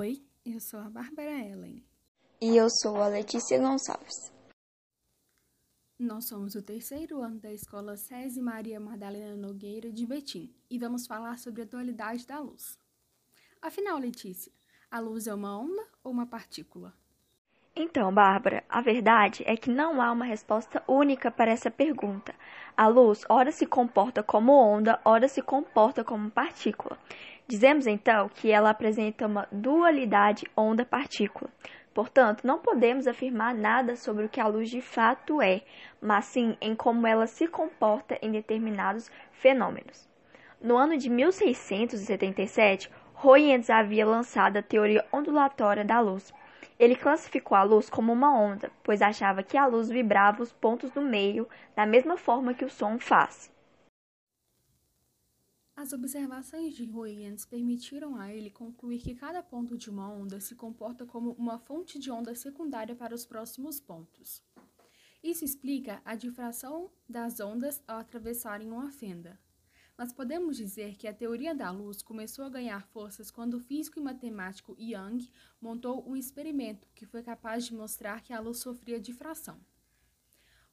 Oi, eu sou a Bárbara Ellen. E eu sou a Letícia Gonçalves. Nós somos o terceiro ano da Escola César Maria Madalena Nogueira de Betim e vamos falar sobre a dualidade da luz. Afinal, Letícia, a luz é uma onda ou uma partícula? Então, Bárbara, a verdade é que não há uma resposta única para essa pergunta. A luz, ora se comporta como onda, ora se comporta como partícula. Dizemos então que ela apresenta uma dualidade onda-partícula. Portanto, não podemos afirmar nada sobre o que a luz de fato é, mas sim em como ela se comporta em determinados fenômenos. No ano de 1677, Roentgens havia lançado a teoria ondulatória da luz. Ele classificou a luz como uma onda, pois achava que a luz vibrava os pontos do meio da mesma forma que o som faz. As observações de Huygens permitiram a ele concluir que cada ponto de uma onda se comporta como uma fonte de onda secundária para os próximos pontos. Isso explica a difração das ondas ao atravessarem uma fenda. Mas podemos dizer que a teoria da luz começou a ganhar forças quando o físico e matemático Young montou um experimento que foi capaz de mostrar que a luz sofria difração.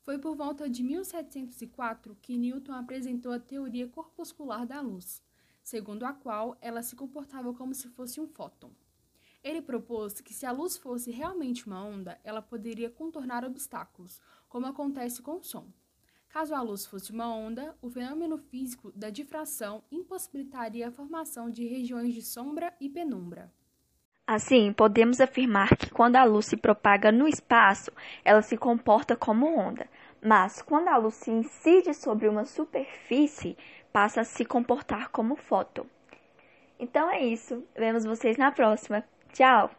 Foi por volta de 1704 que Newton apresentou a teoria corpuscular da luz, segundo a qual ela se comportava como se fosse um fóton. Ele propôs que se a luz fosse realmente uma onda, ela poderia contornar obstáculos, como acontece com o som. Caso a luz fosse uma onda, o fenômeno físico da difração impossibilitaria a formação de regiões de sombra e penumbra. Assim, podemos afirmar que quando a luz se propaga no espaço, ela se comporta como onda, mas quando a luz se incide sobre uma superfície, passa a se comportar como fóton. Então é isso. Vemos vocês na próxima. Tchau!